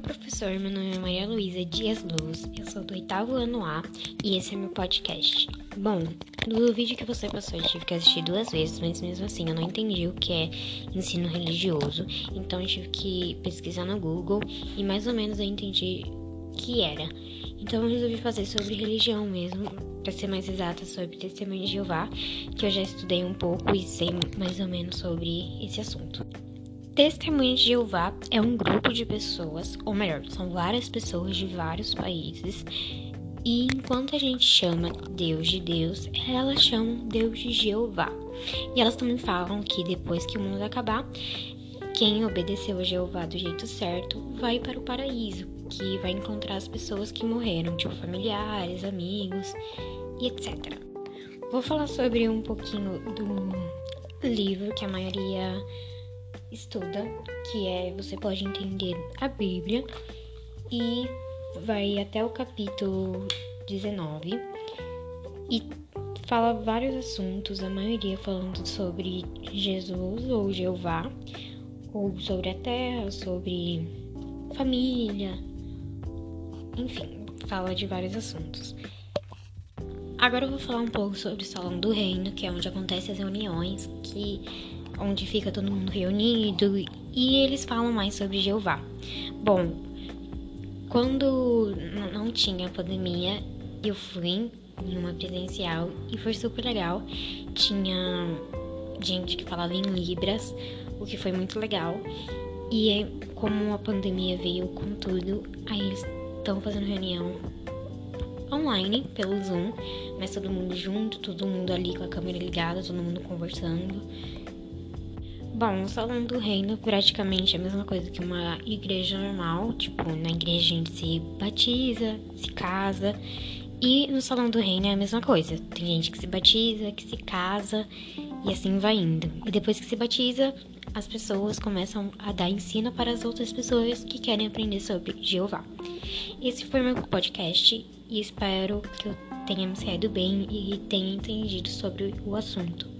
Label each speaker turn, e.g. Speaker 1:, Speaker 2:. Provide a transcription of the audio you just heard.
Speaker 1: professor, meu nome é Maria Luísa Dias Luz, eu sou do oitavo ano A e esse é meu podcast. Bom, no vídeo que você passou eu tive que assistir duas vezes, mas mesmo assim eu não entendi o que é ensino religioso, então eu tive que pesquisar no Google e mais ou menos eu entendi o que era. Então eu resolvi fazer sobre religião mesmo, para ser mais exata sobre testemunho de Jeová, que eu já estudei um pouco e sei mais ou menos sobre esse assunto. Testemunha de Jeová é um grupo de pessoas, ou melhor, são várias pessoas de vários países. E enquanto a gente chama Deus de Deus, elas chamam Deus de Jeová. E elas também falam que depois que o mundo acabar, quem obedeceu a Jeová do jeito certo vai para o paraíso, que vai encontrar as pessoas que morreram, tipo familiares, amigos e etc. Vou falar sobre um pouquinho do livro que a maioria estuda, que é você pode entender a Bíblia e vai até o capítulo 19 e fala vários assuntos, a maioria falando sobre Jesus ou Jeová, ou sobre a terra, sobre família, enfim, fala de vários assuntos. Agora eu vou falar um pouco sobre o Salão do Reino, que é onde acontecem as reuniões, que onde fica todo mundo reunido e eles falam mais sobre Jeová. Bom, quando não tinha pandemia, eu fui em uma presencial e foi super legal. Tinha gente que falava em Libras, o que foi muito legal. E como a pandemia veio com tudo, aí eles estão fazendo reunião online pelo Zoom, mas todo mundo junto, todo mundo ali com a câmera ligada, todo mundo conversando. Bom, o Salão do Reino praticamente é a mesma coisa que uma igreja normal. Tipo, na igreja a gente se batiza, se casa. E no Salão do Reino é a mesma coisa. Tem gente que se batiza, que se casa e assim vai indo. E depois que se batiza, as pessoas começam a dar ensino para as outras pessoas que querem aprender sobre Jeová. Esse foi meu podcast e espero que eu tenha me saído bem e tenha entendido sobre o assunto.